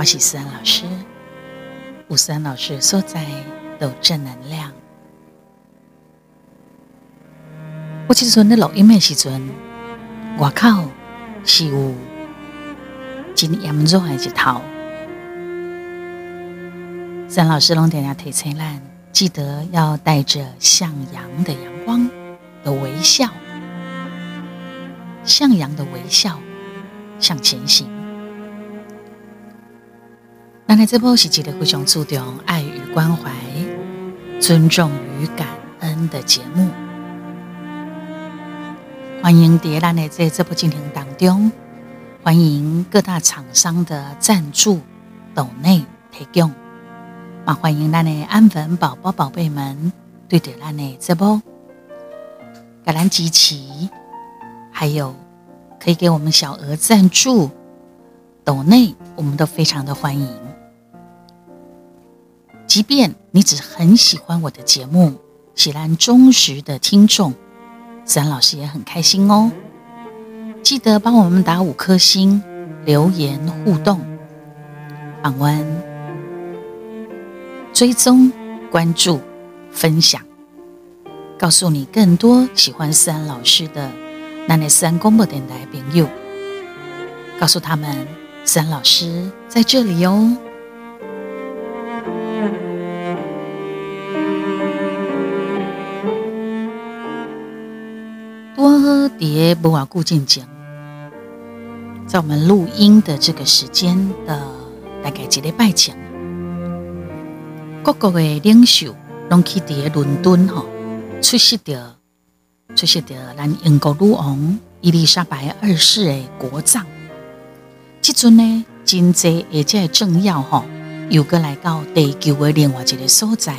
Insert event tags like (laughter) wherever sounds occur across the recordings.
我是思安老师，吴思安老师所在都正能量。我即阵咧录音的时阵，外口是有真严重的日头。思安老师拢点下提醒咱，记得要带着向阳的阳光的微笑，向阳的微笑向前行。咱的这部是一个非常注重爱与关怀、尊重与感恩的节目。欢迎蝶兰的在这部进行当中，欢迎各大厂商的赞助、斗内提供，嘛欢迎咱的安粉宝宝、宝贝们对蝶兰的这部橄榄支持，还有可以给我们小额赞助、斗内，我们都非常的欢迎。即便你只很喜欢我的节目，喜欢忠实的听众，自然老师也很开心哦。记得帮我们打五颗星，留言互动，访问、追踪、关注、分享，告诉你更多喜欢思安老师的那内思安公播电台朋友，告诉他们思安老师在这里哦。多叠不瓦固进讲，在我们录音的这个时间的大概几礼拜前，各国的领袖拢去叠伦敦哈，出席的出席的咱英国女王伊丽莎白二世的国葬。即阵呢，真济而且政要哈，又过来到地球的另外一个所在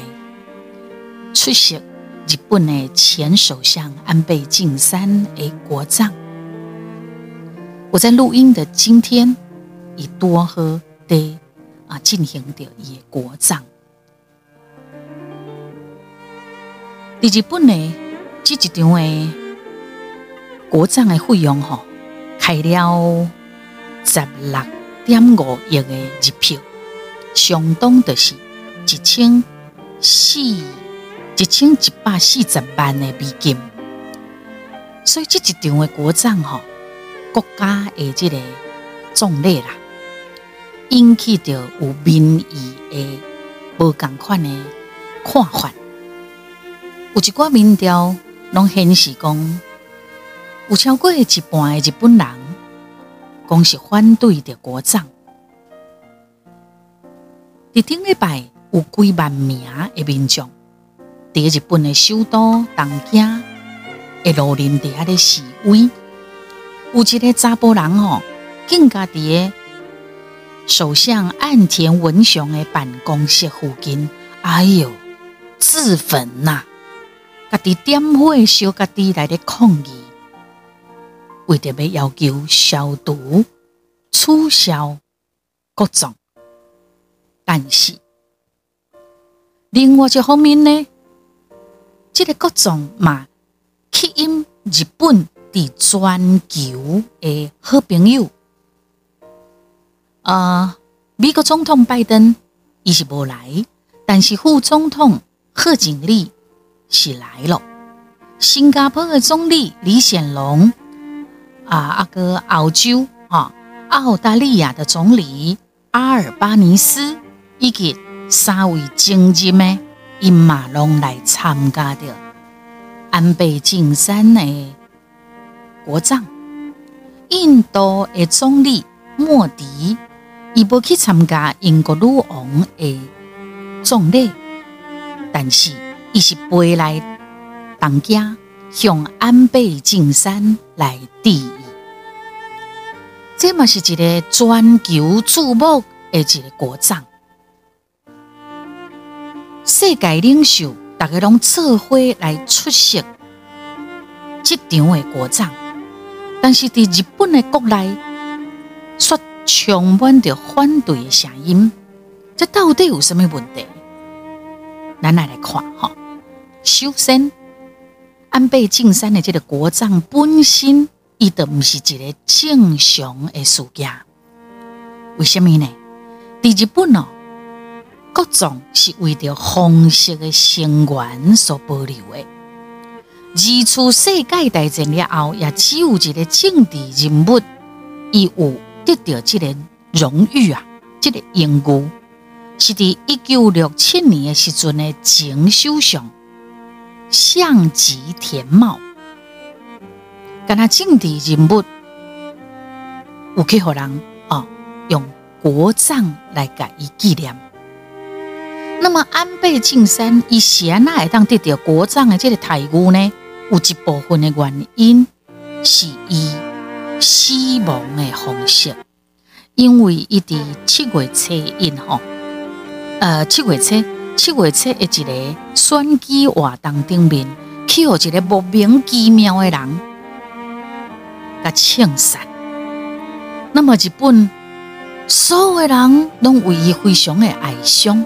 出席。日本的前首相安倍晋三的国葬，我在录音的今天以多喝的啊进行的伊国葬。伫日本呢，这一场的国葬的费用吼，开了十六点五亿的日票，相当的是一千四。一千一百四十万的美金，所以这一场的国葬吼，国家的这个壮丽啦，引起着有民意的无共款的看法。有一寡民调拢显示讲，有超过一半的日本人讲是反对的国葬。伫顶礼拜有几万名的民众。伫日本的首都东京，一路林底下的示威，有一个查甫人哦，更加伫首相岸田文雄的办公室附近，哎呦，自焚呐！家己点火烧家己来的抗议，为着要要求消毒、取消各种，但是另外一方面呢？这个各种嘛吸引日本的全球的好朋友，啊，美国总统拜登伊是无来，但是副总统贺锦丽是来了。新加坡的总理李显龙，啊，阿个澳洲啊，澳大利亚的总理阿尔巴尼斯，以及三位经济咩？因马龙来参加的安倍晋三的国葬，印度的总理莫迪伊无去参加英国女王的葬礼，但是伊是飞来东京向安倍晋三来致意，这嘛是一个全球注目的一个国葬。世界领袖大家拢做伙来出席这场的国葬，但是伫日本的国内却充满着反对的声音。这到底有什么问题？咱来来看哈。首先，安倍晋三的这个国葬本身，伊都毋是一个正常的事件。为什么呢？伫日本哦，各种是为着红色的生源所保留的。二次世界大战了后，也只有一个政治人物，伊有得到这个荣誉啊，这个荣誉是伫一九六七年的时阵的前首相相吉田茂，跟他政治人物有去互人哦用国葬来甲伊纪念。那么安倍晋三伊是安那会当得到国葬的这个待遇呢？有一部分的原因是伊死亡的方式，因为伊伫七月初一吼，呃七月初七月初的一个选举活动顶面，去互一个莫名其妙的人甲枪杀。那么日本所有的人拢为伊非常的哀伤，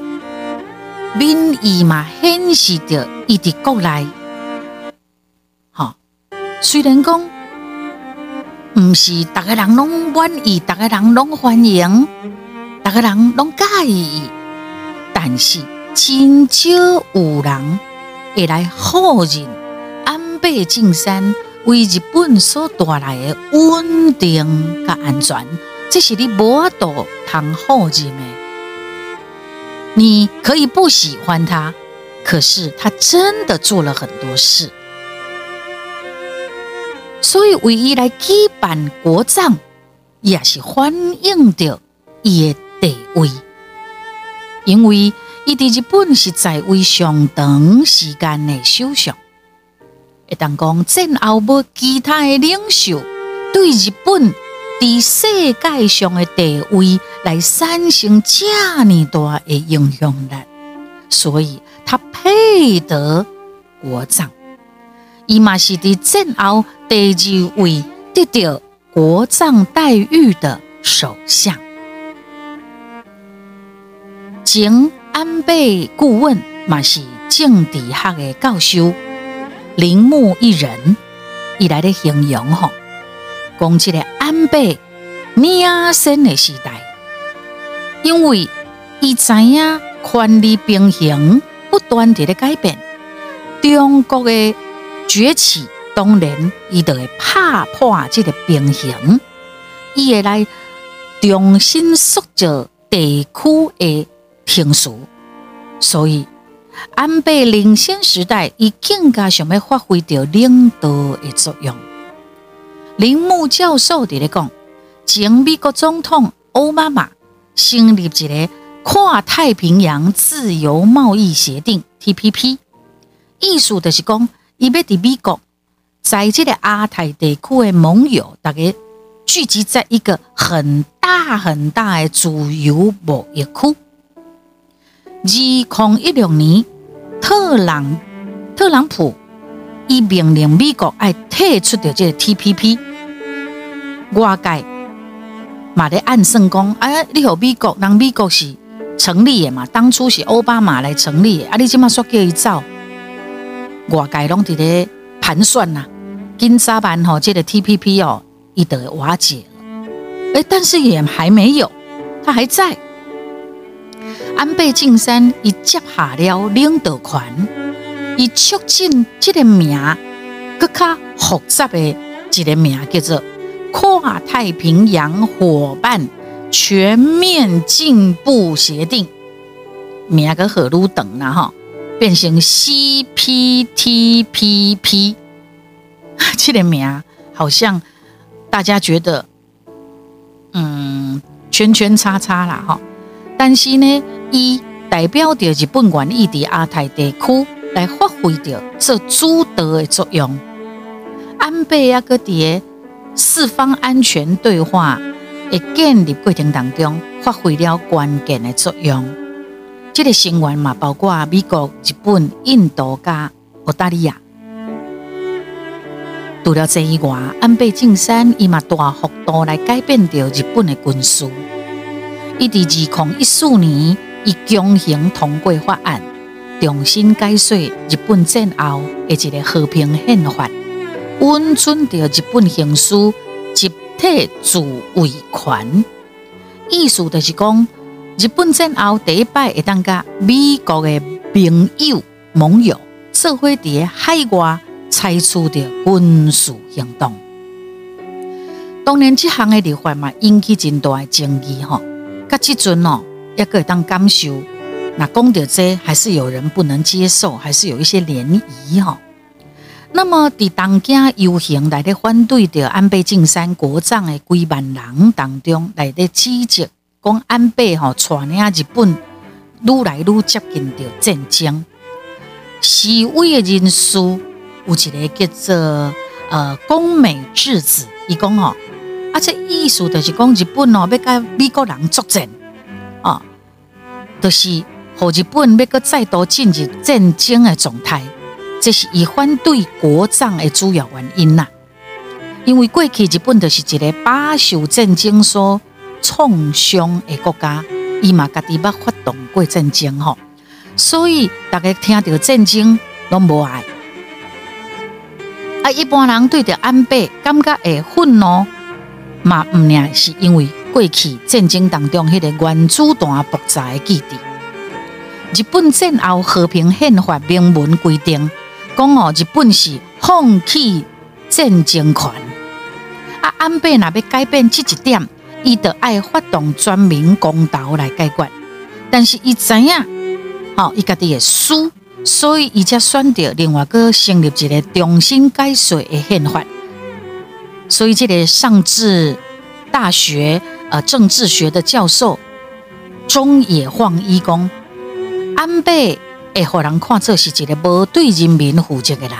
民意嘛显示着伊伫国内。虽然讲，毋是逐个人拢满意，逐个人拢欢迎，逐个人拢介意，但是真少有人会来否认安倍晋三为日本所带来的稳定甲安全，这是你无法度通否认的。你可以不喜欢他，可是他真的做了很多事。所以，为伊来举办国葬，也是反映着伊的地位，因为伊伫日本是在位上长时间的首相。一旦讲战后无其他的领袖对日本伫世界上的地位来产生这么大的影响力，所以他配得国葬。伊嘛是伫战后第二位得到国葬待遇的首相。前安倍顾问嘛是政治学的教授铃木一人，伊来咧形容吼，讲即个安倍领先的时代，因为伊知影权力平衡不断地咧改变，中国的。崛起当然，伊就会拍破这个平衡，伊会来重新塑造地区的情势。所以，安倍领先时代，伊更加想要发挥着领导的作用。铃木教授伫咧讲，前美国总统奥巴马成立一个跨太平洋自由贸易协定 （TPP），意思就是讲。伊要伫美国，在这个亚太地区的盟友，大家聚集在一个很大很大的自由贸易区。二零一六年，特朗特朗普伊命令美国爱退出掉这个 TPP。外界嘛咧暗算讲，哎，你和美国，人美国是成立的嘛？当初是奥巴马来成立，啊，你即马说叫伊走？外界拢伫咧盘算呐，金沙班吼，这个 TPP 哦，伊得瓦解了。哎，但是也还没有，他还在。安倍晋三伊接下了领导权，伊促进这个名更加复杂的一个名，叫做跨太平洋伙伴全面进步协定，名个何如等啦吼。变成 CPTPP，(laughs) 这个名好像大家觉得，嗯，圈圈叉叉啦哈。但是呢，伊代表着日本愿意伫亚太地区来发挥着这主导的作用。安倍啊，个伫四方安全对话的建立过程当中，发挥了关键的作用。这个成员嘛，包括美国、日本、印度加澳大利亚。除了这以外，安倍晋三伊嘛大幅度来改变着日本的军事。伊伫二零一四年，伊强行通过法案，重新改写日本战后的一个和平宪法，稳准着日本行使集体自卫权。意思就是讲。日本战后第一摆会当甲美国的朋友盟友社会伫海外采取着军事行动。当然，这项的立法嘛引起真大的争议吼。甲即阵哦，一个当感受，那讲到这，还是有人不能接受，还是有一些涟漪哈。那么，伫东京游行来咧反对着安倍晋三国葬的几万人当中，来咧指责讲安倍吼带领日本愈来愈接近着战争。示威的人数有一个叫做呃宫美智子，伊讲吼。啊，这意思就是讲日本哦，要甲美国人作战，哦，就是和日本要个再度进入战争的状态，这是伊反对国葬的主要原因呐。因为过去日本就是一个饱受战争所创伤的国家，伊嘛家己捌发动过战争吼，所以大家听到战争拢无爱。啊，一般人对着安倍感觉会愤怒。嘛，毋呢是因为过去战争当中迄个原子弹爆炸的记忆。日本战后和平宪法明文规定，讲哦，日本是放弃战争权。啊，安倍若要改变这一点，伊得爱发动全民公投来解决。但是伊知影，哦，伊家己会输，所以伊才选择另外个成立一个重新改写的宪法。所以，这个上智大学呃政治学的教授中野晃一公，安倍会互人看作是一个无对人民负责的人，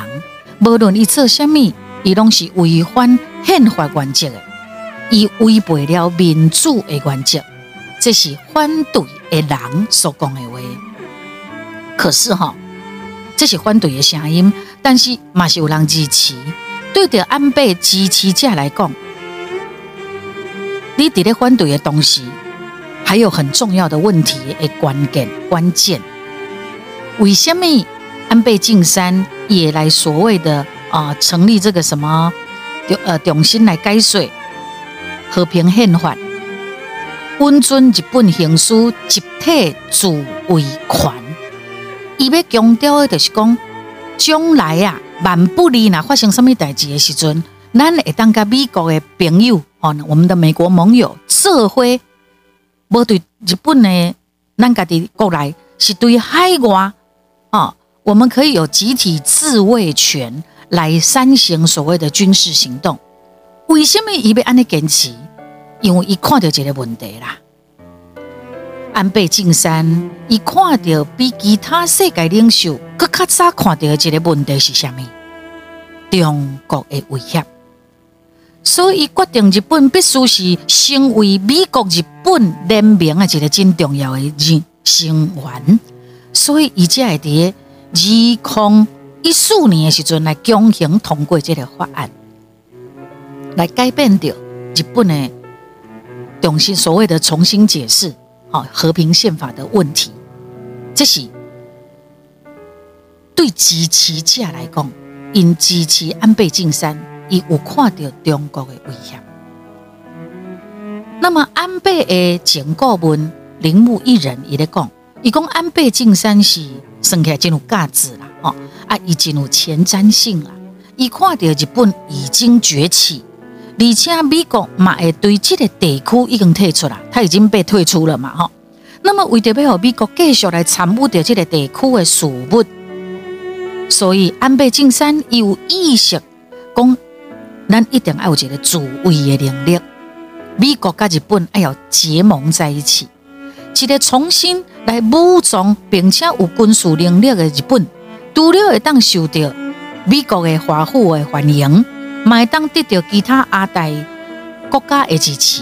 无论伊做什么，伊拢是违反宪法原则的，伊违背了民主的原则，这是反对的人所讲的话。可是哈，这是反对的声音，但是嘛是有人支持。对着安倍支持者来讲，你伫咧反对的东西，还有很重要的问题的关键关键。为什么安倍晋三也来所谓的啊成立这个什么，呃重新来改写和平宪法，温尊日本刑事集体自卫权？伊要强调的就是讲，将来啊。万不利呐！发生什么代志的时阵，咱会当甲美国的朋友哦，我们的美国盟友社会，无对日本的咱家己国内，是对海外啊，我们可以有集体自卫权来三行所谓的军事行动。为什么伊要安尼坚持？因为伊看到一个问题啦。安倍晋三，伊看到比其他世界领袖更较早看到一个问题是啥物？中国的威胁，所以决定日本必须是成为美国日本联盟的一个真重要的人成员。所以，伊才会伫二零一四年的时阵来强行通过这个法案，来改变掉日本的重新所谓的重新解释。和平宪法的问题，这是对支持者来讲，因支持安倍晋三，伊有看到中国的威胁。那么安倍的前顾问铃木一人伊咧讲，伊讲安倍晋三是算起来真有价值啦，哦，啊，已经有前瞻性啦，伊看到日本已经崛起。而且美国嘛会对这个地区已经退出了，他已经被退出了嘛，吼。那么为着要和美国继续来参与到这个地区的事务，所以安倍晋三有意识讲，咱一定要有一个自卫的能力。美国跟日本要结盟在一起，一个重新来武装并且有军事能力的日本，除了会当受到美国的华府的欢迎。买当得到其他亚太国家的支持，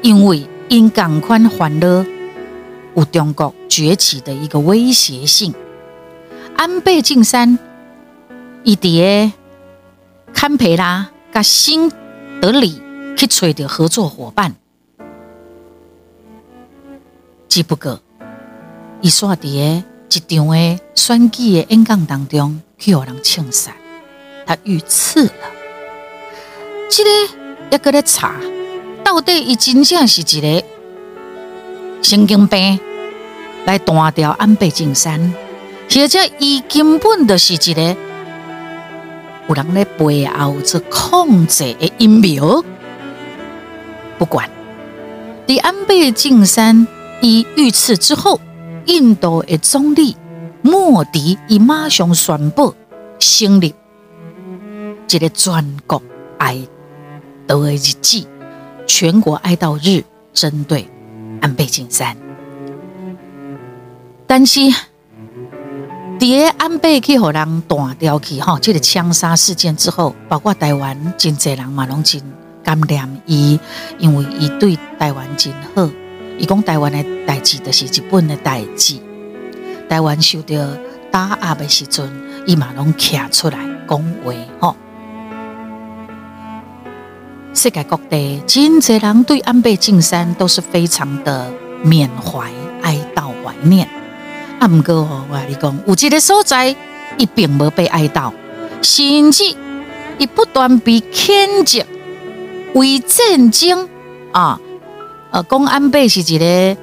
因为因共款烦恼有中国崛起的一个威胁性。安倍晋三伊伫堪培拉甲新德里去找着合作伙伴，只不过伊煞伫一场的选举的演讲当中去互人枪杀。他遇刺了，这个一个咧查，到底伊真正是一个神经病来断掉安倍晋三，或者伊根本就是一个有人咧背后做控制的阴谋。不管，在安倍晋三伊遇刺之后，印度的总理莫迪伊马上宣布成立一个全国哀悼的日子，全国哀悼日，针对安倍晋三。但是，在安倍去互人断掉去吼，这个枪杀事件之后，包括台湾真济人嘛拢真感念伊，因为伊对台湾真好。伊讲台湾的代志就是日本的代志，台湾受到打压的时阵，伊嘛拢站出来讲话吼。世界各地真济人对安倍晋三都是非常的缅怀、哀悼、怀念。啊，毋过哦，我你讲，有一个所在，伊并无被哀悼，甚至伊不断被谴责为战争啊，呃，讲安倍是一个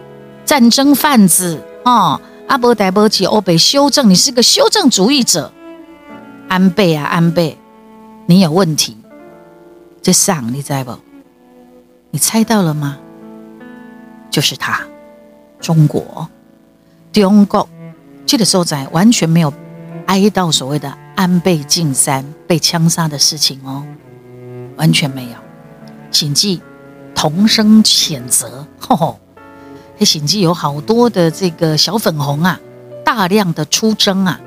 战争贩子啊，啊，无代无志，我被修正，你是个修正主义者，安倍啊，安倍，你有问题，这上你知不？你猜到了吗？就是他，中国。中国这个所在完全没有哀悼所谓的安倍晋三被枪杀的事情哦，完全没有，请记同声谴责。(laughs) 吼吼，这请记有好多的这个小粉红啊，大量的出征啊，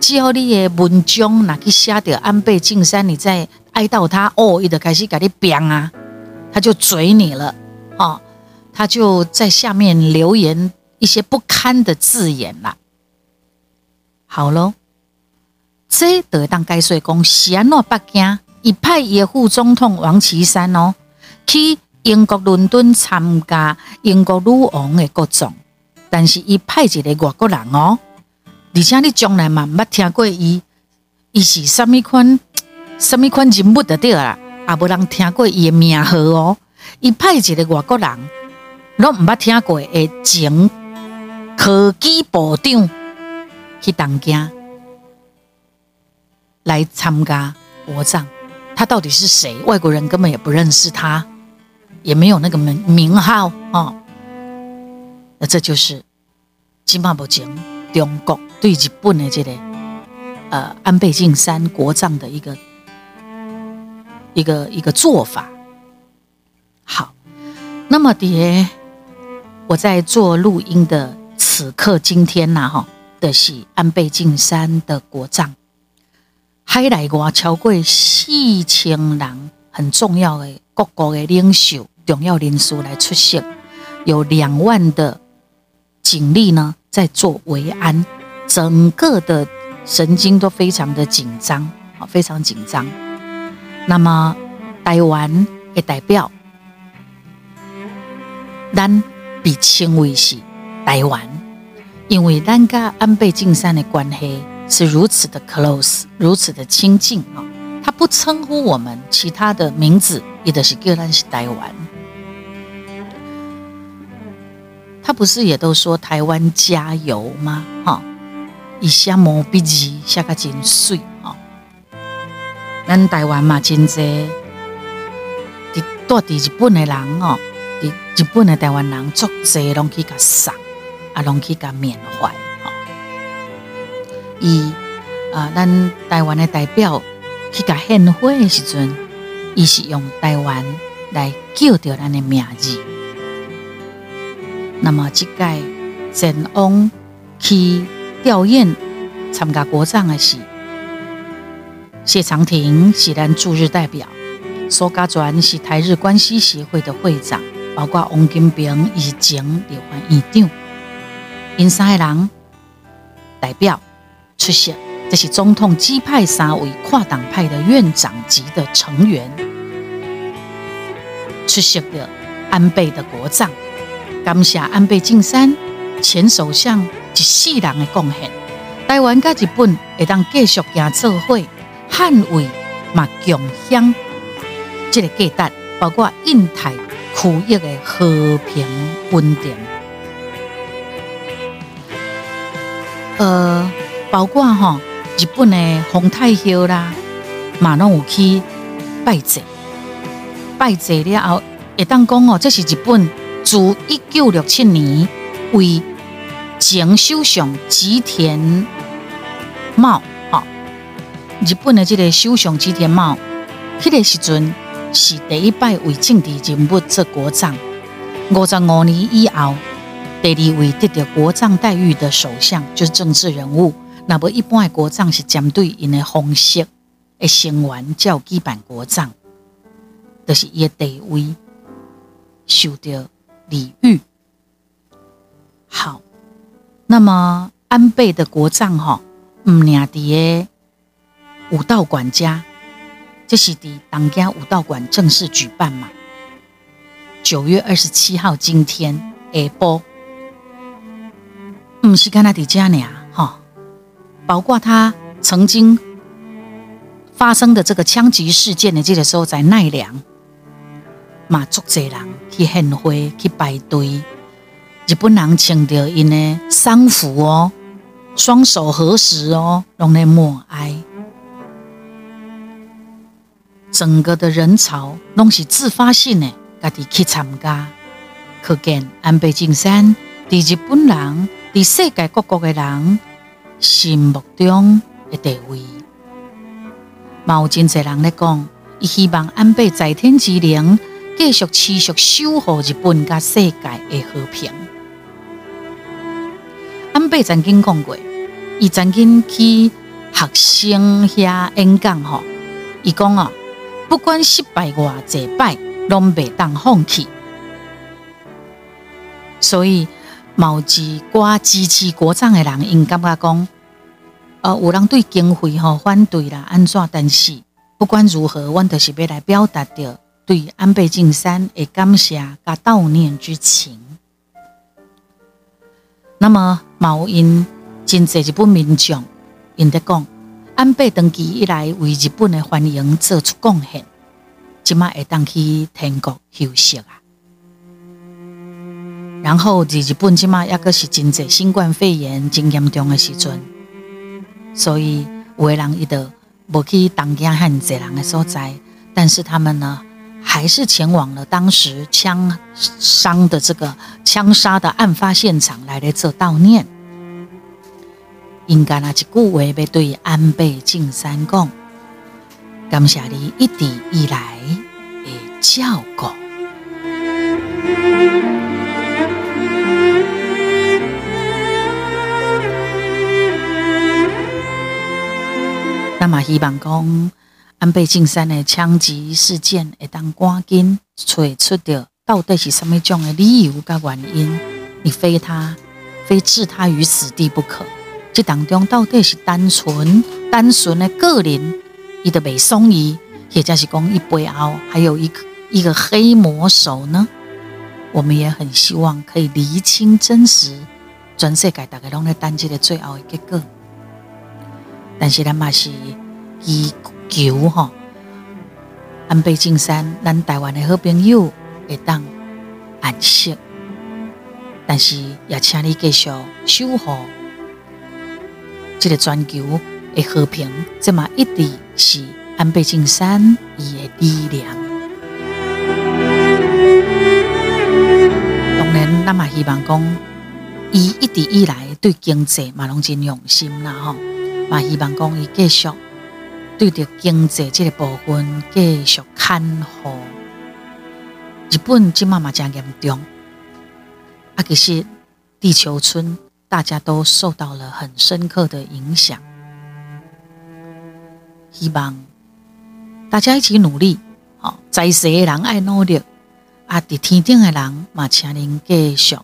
只要你的文章拿去写掉安倍晋三，你在哀悼他哦，伊就开始给你编啊，他就嘴你了啊，他就在下面留言。一些不堪的字眼啦。好喽，这得当该说讲，西安诺北京一派野副总统王岐山哦，去英国伦敦参加英国女王的国葬，但是伊派一个外国人哦，而且你从来嘛捌听过伊，伊是什么款什么款人物的对啦，也无人听过伊的名号哦，伊派一个外国人，拢毋捌听过的前。科技部长去当家来参加国葬，他到底是谁？外国人根本也不认识他，也没有那个名名号啊。那这就是金马目前中国对日本的这个呃安倍晋三国葬的一个一个一个做法。好，那么的，我在做录音的。此刻今天呐，哈的是安倍晋三的国葬，海内外超过四千人很重要的各国的领袖、重要人士来出席，有两万的警力呢在做维安，整个的神经都非常的紧张，啊，非常紧张。那么台湾的代表，咱被称为是台湾。因为咱跟安倍晋三的关系是如此的 close，如此的亲近啊，他不称呼我们其他的名字，也的是叫咱是台湾。他不是也都说台湾加油吗？哈，一下毛笔字写个真水哈。咱台湾嘛真济，伫住伫日本的人哦，伫日本的台湾人足济拢去甲杀。啊，拢去甲缅怀吼，伊啊，咱台湾的代表去甲献花的时阵，伊是用台湾来叫着咱的名字。那么，即届前往去吊唁参加国葬的是谢长廷，是咱驻日代表；苏家全是台日关系协会的会长，包括王金平以前立法院长。因三个人代表出席，这是总统指派三位跨党派的院长级的成员出席的安倍的国葬，感谢安倍晋三前首相一世人的贡献。台湾甲日本会当继续行做会，捍卫嘛共享这个价值，包括印太区域的和平稳定。呃，包括哈日本的皇太后啦，嘛拢有去拜祭，拜祭了后，会当讲哦，这是日本自一九六七年为前首相吉田茂，哈，日本的这个首相吉田茂，迄个时阵是第一摆为政治人物做国葬，五十五年以后。第二位得到国葬待遇的首相就是政治人物。那么一般的国葬是针对因的方式的成员叫基本国葬，就是伊的地位受到礼遇。好，那么安倍的国葬哈，唔领的武道馆家，这是伫当家武道馆正式举办嘛？九月二十七号今天下播。唔是干那伫遮呢，哈，包括他曾经发生的这个枪击事件的这个时候，在奈良，嘛足济人去献花去排队，日本人穿着因的丧服哦，双手合十哦，拢在默哀，整个的人潮拢是自发性的，家己去参加，可见安倍晋三伫日本人。伫世界各国的人心目中的地位，嘛有真侪人咧讲，伊希望安倍在天之灵继续持续守护日本甲世界的和平。安倍曾经讲过，伊曾经去学生遐演讲吼，伊讲啊，不管失败偌济摆，拢袂当放弃。所以。毛之瓜支持国葬的人，因感觉讲，呃，有人对经费吼反对啦，安怎？但是不管如何，阮都是要来表达着对安倍晋三的感谢甲悼念之情。那么，毛因真济日本民众因得讲，安倍登基以来为日本的繁荣做出贡献，即马会当去天国休息啊。然后，日日本即马抑个是真侪新冠肺炎真严重的时阵，所以有的人伊都无去当家很济人的所在，但是他们呢，还是前往了当时枪伤的这个枪杀的案发现场来咧做悼念。应该那一句话要对安倍晋三讲，感谢你一直以来的照顾。希望讲安倍晋三的枪击事件会当赶紧找出的到底是什么种的理由甲原因，你非他非置他于死地不可。这当中到底是单纯单纯的个人伊的未松意，或者是讲一背后还有一个一个黑魔手呢？我们也很希望可以厘清真实，全世界大概拢在等这个最后的结果。但是咱嘛是祈求吼，安倍晋三，咱台湾的好朋友会当安息。但是也请你继续守护这个全球的和平，这嘛一直是安倍晋三伊的力量。当然，咱嘛希望讲，伊一直以来对经济嘛拢真用心啦吼。嘛，希望讲伊继续对着经济这个部分继续看好。日本即嘛嘛真严重，啊，其实地球村大家都受到了很深刻的影响。希望大家一起努力，好，在世的人爱努力，啊，伫天顶的人嘛，请您继续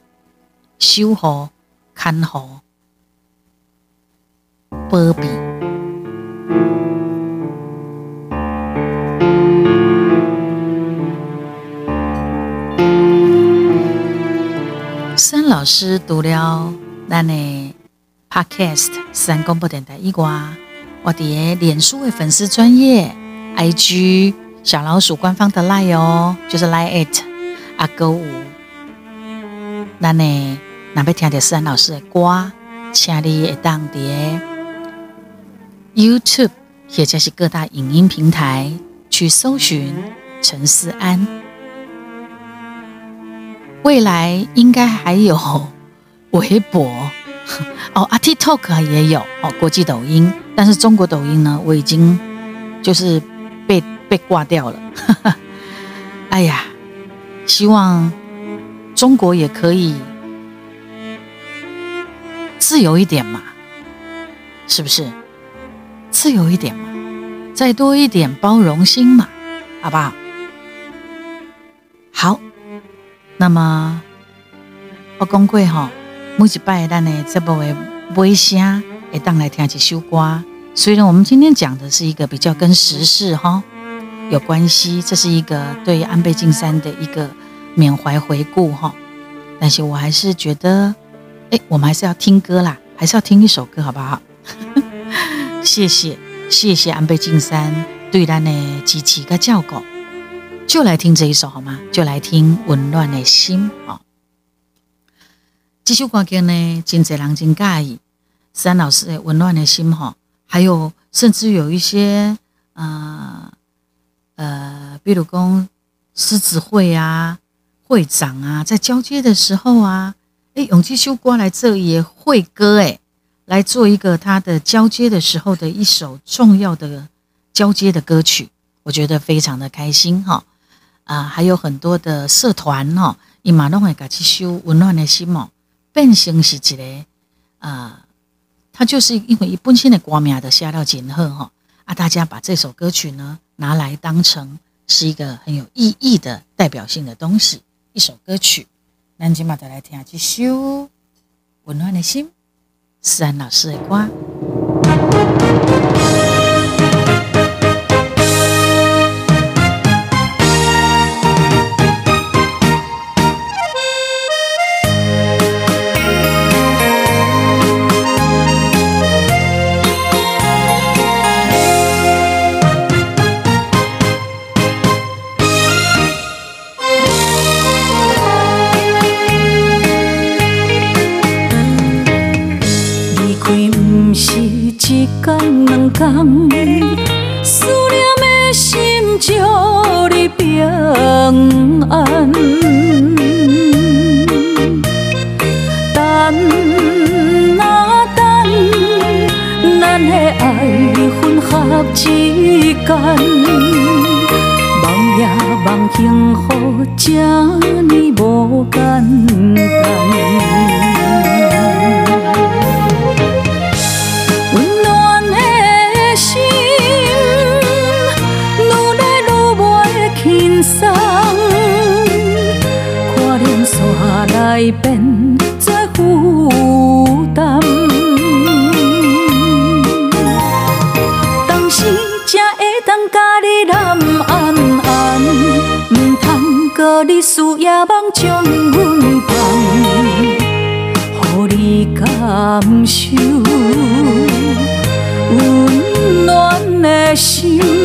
守护看护。波比，老师读了咱的 Podcast 三公布电台一瓜，我伫脸书的粉丝专业 IG 小老鼠官方的 Line 哦，就是 Line it 阿哥五，咱呢，那边听的是孙老师的歌。请你会当伫 YouTube 或者是各大影音平台去搜寻陈思安。未来应该还有微博 (laughs) 哦，啊 TikTok 也有哦，国际抖音，但是中国抖音呢，我已经就是被被挂掉了。(laughs) 哎呀，希望中国也可以自由一点嘛，是不是？自由一点嘛，再多一点包容心嘛，好不好？好，那么我讲过哈，每一拜咱的这部的尾声会当来听一首歌。虽然我们今天讲的是一个比较跟时事哈有关系，这是一个对安倍晋三的一个缅怀回顾哈，但是我还是觉得，哎，我们还是要听歌啦，还是要听一首歌，好不好？(laughs) 谢谢，谢谢安倍晋三对咱的支持跟照顾，就来听这一首好吗？就来听《温暖的心》啊！这首歌曲呢，真侪人真介意，三老师的《温暖的心》哈，还有甚至有一些呃呃，比如讲狮子会啊、会长啊，在交接的时候啊，哎，用这首歌来这也会歌哎。来做一个他的交接的时候的一首重要的交接的歌曲，我觉得非常的开心哈啊，还有很多的社团哈，伊马拢会搞去修温暖的心哦，变成是一个啊，他就是因为一本身的歌名的下到锦贺哈啊，大家把这首歌曲呢拿来当成是一个很有意义的代表性的东西，一首歌曲，那今嘛再来听这首温暖的心。思安老师的歌。想感受温暖的心，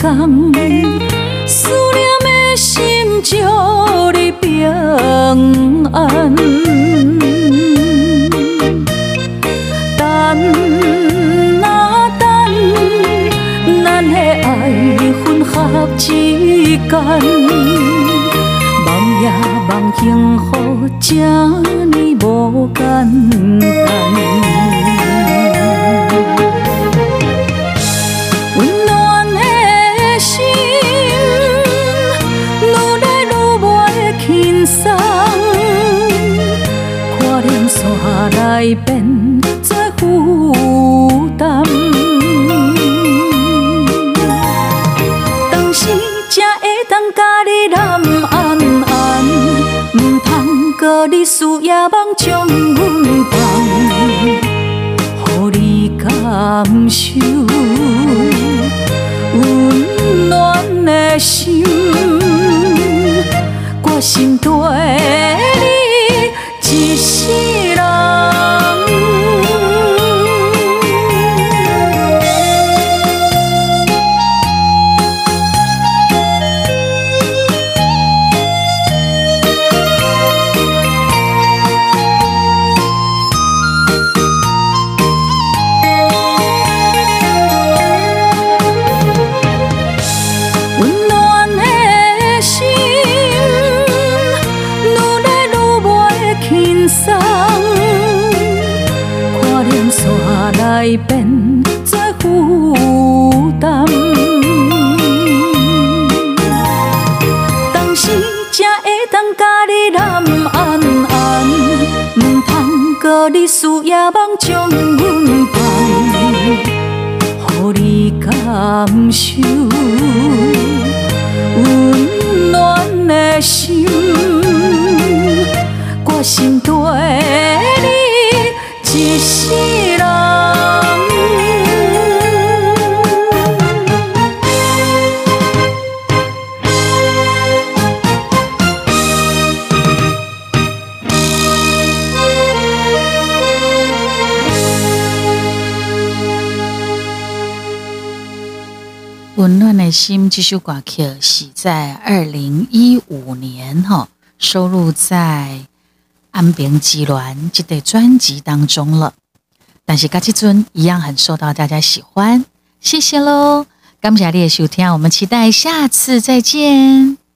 思念的心，祝你平安。等啊等，咱的爱分合之间，梦也梦幸福，这呢无简单。你揽安安，唔通搁过你输也茫将阮放，予你感受温暖的心，我心底会当甲你揽安安，毋通搁你输也茫将阮放。予你感受温暖的心，我心对你一世心这首歌曲是在二零一五年哈收录在《安平之恋》这对专辑当中了。但是嘎这尊一样很受到大家喜欢，谢谢喽！感谢你的收听，我们期待下次再见。